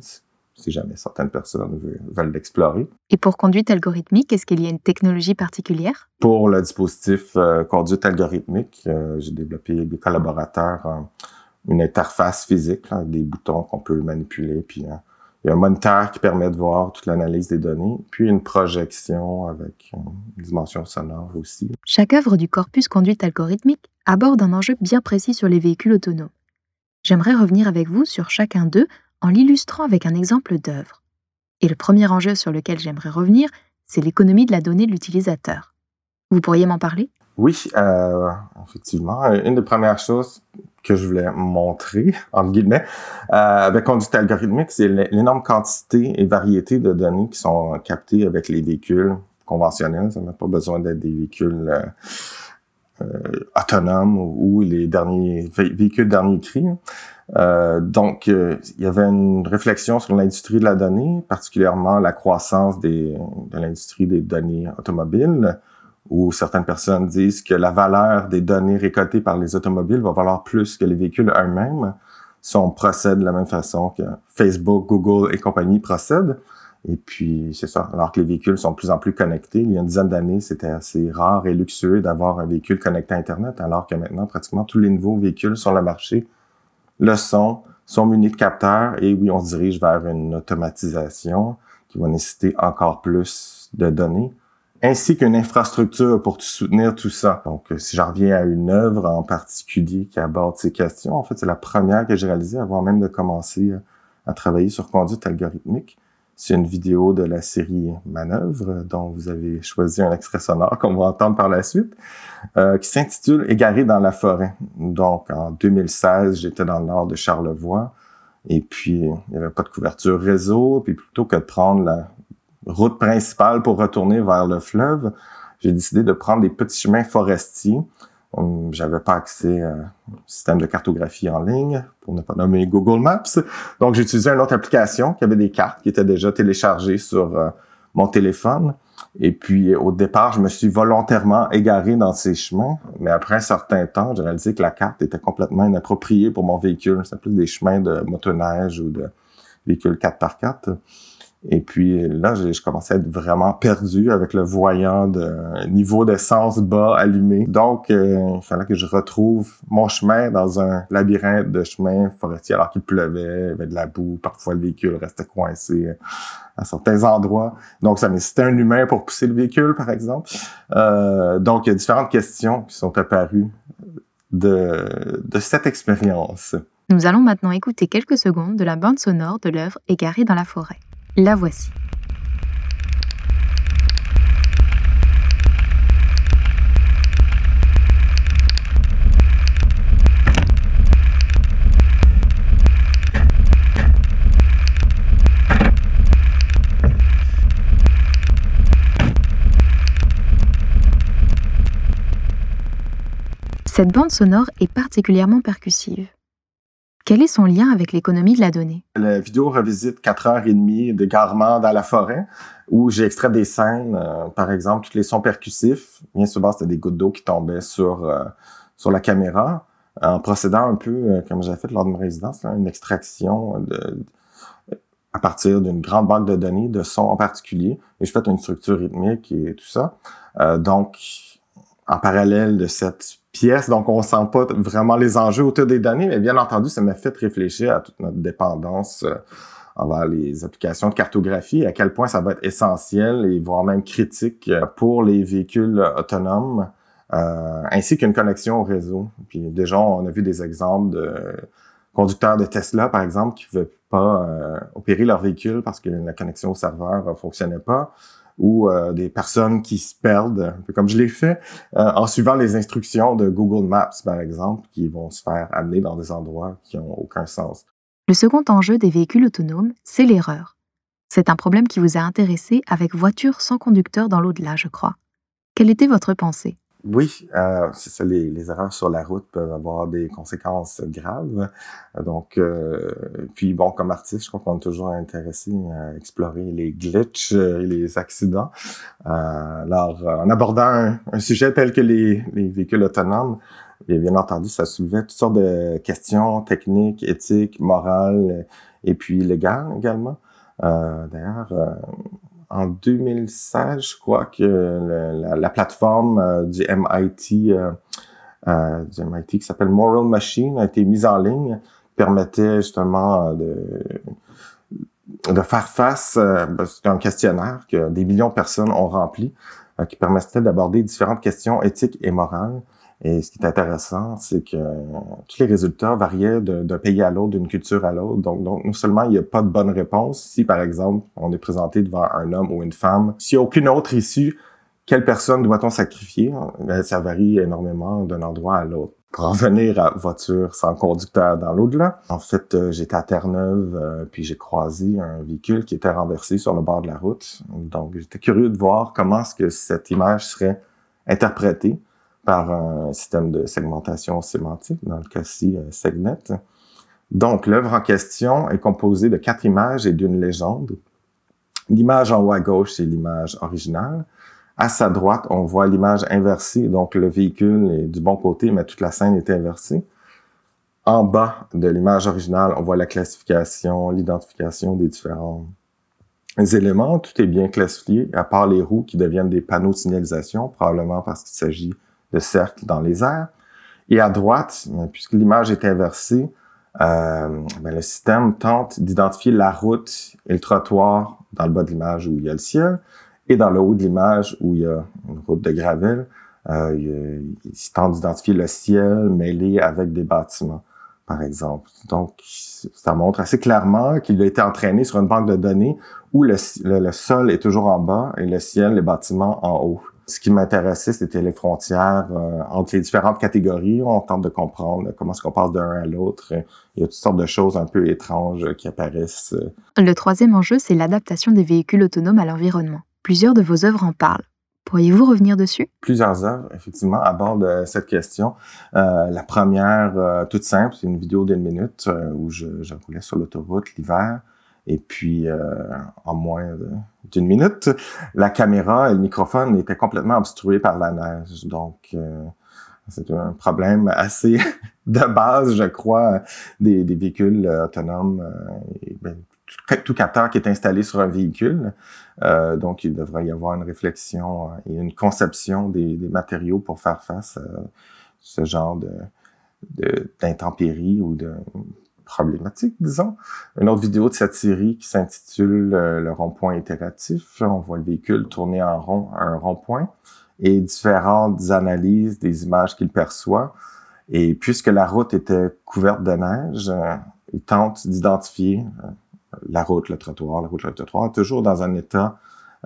Speaker 8: si jamais certaines personnes veulent l'explorer.
Speaker 1: Et pour conduite algorithmique, est-ce qu'il y a une technologie particulière?
Speaker 8: Pour le dispositif conduite algorithmique, j'ai développé des collaborateurs une interface physique avec des boutons qu'on peut manipuler. Puis hein, il y a un moniteur qui permet de voir toute l'analyse des données, puis une projection avec une dimension sonore aussi.
Speaker 1: Chaque œuvre du corpus conduite algorithmique aborde un enjeu bien précis sur les véhicules autonomes. J'aimerais revenir avec vous sur chacun d'eux en l'illustrant avec un exemple d'œuvre. Et le premier enjeu sur lequel j'aimerais revenir, c'est l'économie de la donnée de l'utilisateur. Vous pourriez m'en parler?
Speaker 8: Oui, euh, effectivement. Une des premières choses que je voulais montrer, entre guillemets, euh, avec conduite algorithmique, c'est l'énorme quantité et variété de données qui sont captées avec les véhicules conventionnels. Ça n'a pas besoin d'être des véhicules euh, euh autonomes ou, les derniers véhicules dernier cri. Euh, donc, euh, il y avait une réflexion sur l'industrie de la donnée, particulièrement la croissance des, de l'industrie des données automobiles où certaines personnes disent que la valeur des données récoltées par les automobiles va valoir plus que les véhicules eux-mêmes si on procède de la même façon que Facebook, Google et compagnie procèdent. Et puis, c'est ça. Alors que les véhicules sont de plus en plus connectés. Il y a une dizaine d'années, c'était assez rare et luxueux d'avoir un véhicule connecté à Internet, alors que maintenant, pratiquement tous les nouveaux véhicules sur le marché le sont, sont munis de capteurs. Et oui, on se dirige vers une automatisation qui va nécessiter encore plus de données ainsi qu'une infrastructure pour soutenir tout ça. Donc, si j'en reviens à une œuvre en particulier qui aborde ces questions, en fait, c'est la première que j'ai réalisée avant même de commencer à travailler sur conduite algorithmique. C'est une vidéo de la série Manœuvre, dont vous avez choisi un extrait sonore qu'on va entendre par la suite, euh, qui s'intitule Égaré dans la forêt. Donc, en 2016, j'étais dans le nord de Charlevoix, et puis il n'y avait pas de couverture réseau, puis plutôt que de prendre la route principale pour retourner vers le fleuve, j'ai décidé de prendre des petits chemins forestiers j'avais pas accès un système de cartographie en ligne, pour ne pas nommer Google Maps. Donc, j'ai utilisé une autre application qui avait des cartes qui étaient déjà téléchargées sur euh, mon téléphone. Et puis, au départ, je me suis volontairement égaré dans ces chemins. Mais après un certain temps, j'ai réalisé que la carte était complètement inappropriée pour mon véhicule. C'est plus des chemins de motoneige ou de véhicule 4x4. Et puis là, je, commençais à être vraiment perdu avec le voyant de niveau d'essence bas allumé. Donc, euh, il fallait que je retrouve mon chemin dans un labyrinthe de chemins forestiers alors qu'il pleuvait, il y avait de la boue, parfois le véhicule restait coincé à certains endroits. Donc, ça nécessitait un humain pour pousser le véhicule, par exemple. Euh, donc, il y a différentes questions qui sont apparues de, cette expérience.
Speaker 1: Nous allons maintenant écouter quelques secondes de la bande sonore de l'œuvre Égarée dans la forêt. La voici. Cette bande sonore est particulièrement percussive. Quel est son lien avec l'économie de la donnée?
Speaker 8: La vidéo revisite quatre heures et demie d'égarement dans la forêt où j'ai extrait des scènes, euh, par exemple, tous les sons percussifs. Bien souvent, c'était des gouttes d'eau qui tombaient sur, euh, sur la caméra en procédant un peu, euh, comme j'ai fait lors de ma résidence, une extraction à partir d'une grande banque de données, de sons en particulier. Et je fais une structure rythmique et tout ça. donc, en parallèle de cette pièce, donc on sent pas vraiment les enjeux autour des données, mais bien entendu, ça m'a fait réfléchir à toute notre dépendance euh, envers les applications de cartographie, à quel point ça va être essentiel et voire même critique euh, pour les véhicules autonomes, euh, ainsi qu'une connexion au réseau. Puis déjà, on a vu des exemples de conducteurs de Tesla, par exemple, qui ne pouvaient pas opérer leur véhicule parce que la connexion au serveur ne fonctionnait pas ou euh, des personnes qui se perdent, un peu comme je l'ai fait, euh, en suivant les instructions de Google Maps, par exemple, qui vont se faire amener dans des endroits qui n'ont aucun sens.
Speaker 1: Le second enjeu des véhicules autonomes, c'est l'erreur. C'est un problème qui vous a intéressé avec voiture sans conducteur dans l'au-delà, je crois. Quelle était votre pensée?
Speaker 8: Oui, euh, c'est ça, les, les, erreurs sur la route peuvent avoir des conséquences graves. Donc, euh, puis bon, comme artiste, je crois qu'on est toujours intéressé à explorer les glitches et les accidents. Euh, alors, en abordant un, sujet tel que les, les véhicules autonomes, bien, bien entendu, ça soulevait toutes sortes de questions techniques, éthiques, morales et puis légales également. Euh, D'ailleurs, en 2016, je crois que la, plateforme euh, du MIT, euh, euh, du MIT qui s'appelle Moral Machine a été mise en ligne, permettait justement de faire face, ben, c'est un questionnaire que des millions de personnes ont rempli, qui permettait d'aborder différentes questions éthiques et morales et ce qui est intéressant, c'est que tous les résultats variaient d'un pays à l'autre, d'une culture à l'autre. Donc, donc, non seulement il n'y a pas de bonne réponse, si par exemple on est présenté devant un homme ou une femme, s'il n'y a aucune autre issue, quelle personne doit-on sacrifier? Ben, ça varie énormément d'un endroit à l'autre. Pour en venir à voiture sans conducteur dans l'au-delà, en fait, euh, j'étais à Terre-Neuve, euh, puis j'ai croisé un véhicule qui était renversé sur le bord de la route. Donc, j'étais curieux de voir comment est-ce que cette image serait interprétée par un système de segmentation sémantique, dans le cas-ci euh, Segnet. Donc, l'œuvre en question est composée de quatre images et d'une légende. L'image en haut à gauche, c'est l'image originale. À sa droite, on voit l'image inversée, donc le véhicule est du bon côté, mais toute la scène est inversée. En bas de l'image originale, on voit la classification, l'identification des différents éléments. Tout est bien classifié, à part les roues qui deviennent des panneaux de signalisation, probablement parce qu'il s'agit de cercle dans les airs. Et à droite, puisque l'image est inversée, euh, ben, le système tente d'identifier la route et le trottoir dans le bas de l'image où il y a le ciel, Et dans le haut de l'image, où il y a une route de gravel, euh, il, tente d'identifier le ciel mêlé avec des bâtiments, par exemple. Donc, ça montre assez clairement qu'il a été entraîné sur une banque de données où le sol est toujours en bas et le ciel, les bâtiments en haut. Ce qui m'intéressait, c'était les frontières euh, entre les différentes catégories. On tente de comprendre comment est-ce qu'on passe d'un à l'autre. Il y a toutes sortes de choses un peu étranges qui apparaissent.
Speaker 1: Le troisième enjeu, c'est l'adaptation des véhicules autonomes à l'environnement. Plusieurs de vos œuvres en parlent. Pourriez-vous revenir dessus?
Speaker 8: Plusieurs œuvres, effectivement, abordent cette question. Euh, la première, euh, toute simple, c'est une vidéo d'une minute euh, où je, je, roulais sur l'autoroute l'hiver. Et puis, euh, en moins d'une minute, la caméra et le microphone étaient complètement obstrués par la neige. Donc, euh, c'est un problème assez [laughs] de base, je crois, des, véhicules autonomes. Et, ben, tout capteur qui est installé sur un véhicule. Euh, donc, il devrait y avoir une réflexion et une conception des, des matériaux pour faire face à ce genre de d'intempéries ou de problématiques, disons. Une autre vidéo de cette série qui s'intitule euh, Le rond-point itératif. On voit le véhicule tourner en rond à un rond-point et différentes analyses des images qu'il perçoit. Et puisque la route était couverte de neige, euh, il tente d'identifier euh, la route, le trottoir, la route, le trottoir, toujours dans un état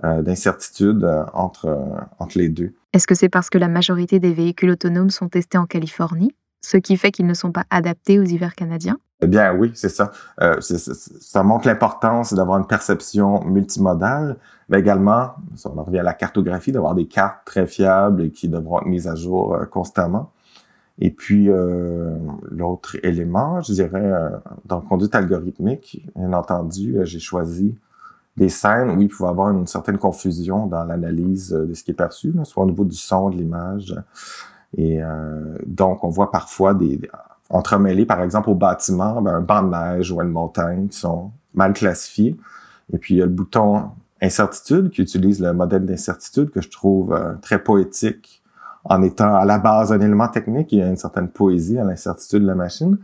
Speaker 8: d'incertitude entre, entre les deux.
Speaker 1: Est-ce que c'est parce que la majorité des véhicules autonomes sont testés en Californie, ce qui fait qu'ils ne sont pas adaptés aux hivers canadiens?
Speaker 8: Eh bien, oui, c'est ça. Euh, ça montre l'importance d'avoir une perception multimodale, mais également, on en revient à la cartographie, d'avoir des cartes très fiables et qui devront être mises à jour euh, constamment. Et puis, euh, l'autre élément, je dirais, euh, dans conduite algorithmique, bien entendu, euh, j'ai choisi des scènes où il pouvait avoir une certaine confusion dans l'analyse de ce qui est perçu, soit au niveau du son, de l'image. Et donc, on voit parfois des entremêlés, par exemple, au bâtiment, ben, un banc de neige ou une montagne qui sont mal classifiés. Et puis, il y a le bouton incertitude qui utilise le modèle d'incertitude que je trouve euh, très poétique en étant à la base un élément technique, il y a une certaine poésie à l'incertitude de la machine.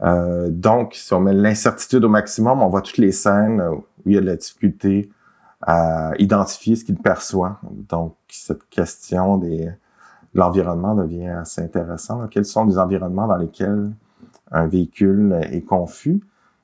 Speaker 8: Euh, donc, si on met l'incertitude au maximum, on voit toutes les scènes où il y a de la difficulté à identifier ce qu'il perçoit. Donc, cette question des, de l'environnement devient assez intéressante. Quels sont les environnements dans lesquels un véhicule est confus?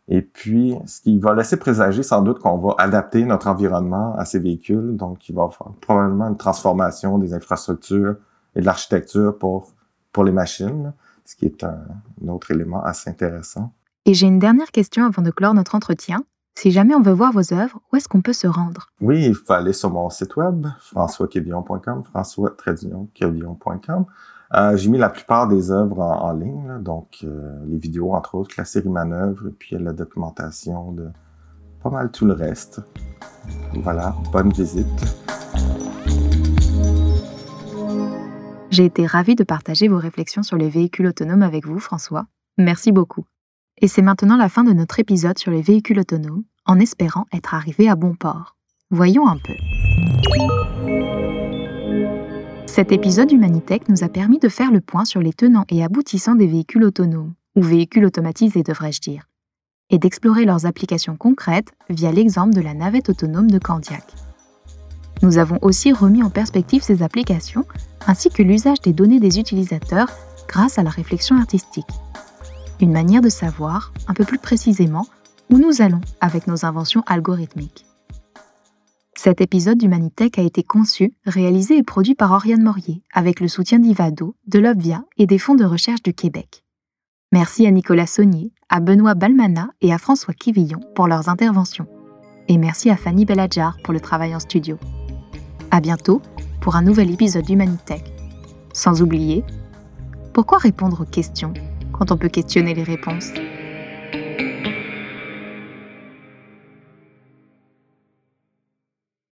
Speaker 8: Et puis, ce qui va laisser présager sans doute qu'on va adapter notre environnement à ces véhicules. Donc, il va faire probablement une transformation des infrastructures et de l'architecture pour, pour les machines, ce qui est un autre élément assez intéressant.
Speaker 1: Et j'ai une dernière question avant de clore notre entretien. Si jamais on veut voir vos œuvres, où est-ce qu'on peut se rendre?
Speaker 8: Oui, il faut aller sur mon site web, françoisquevillon.com, françois-quevillon.com. Euh, j'ai mis la plupart des œuvres en, en ligne, là, donc euh, les vidéos, entre autres, la série Manœuvre, et puis la documentation de pas mal tout le reste. Voilà, bonne visite.
Speaker 1: J'ai été ravie de partager vos réflexions sur les véhicules autonomes avec vous, François. Merci beaucoup. Et c'est maintenant la fin de notre épisode sur les véhicules autonomes, en espérant être arrivé à bon port. Voyons un peu. Cet épisode Humanitech nous a permis de faire le point sur les tenants et aboutissants des véhicules autonomes, ou véhicules automatisés devrais-je dire, et d'explorer leurs applications concrètes via l'exemple de la navette autonome de Candiac. Nous avons aussi remis en perspective ces applications ainsi que l'usage des données des utilisateurs grâce à la réflexion artistique. Une manière de savoir, un peu plus précisément, où nous allons avec nos inventions algorithmiques. Cet épisode d'Humanitech a été conçu, réalisé et produit par Oriane Morier avec le soutien d'Ivado, de l'Obvia et des fonds de recherche du Québec. Merci à Nicolas Saunier, à Benoît Balmana et à François Quivillon pour leurs interventions. Et merci à Fanny Belladjar pour le travail en studio. À bientôt pour un nouvel épisode d'Humanitech. Sans oublier, pourquoi répondre aux questions? Quand on peut questionner les réponses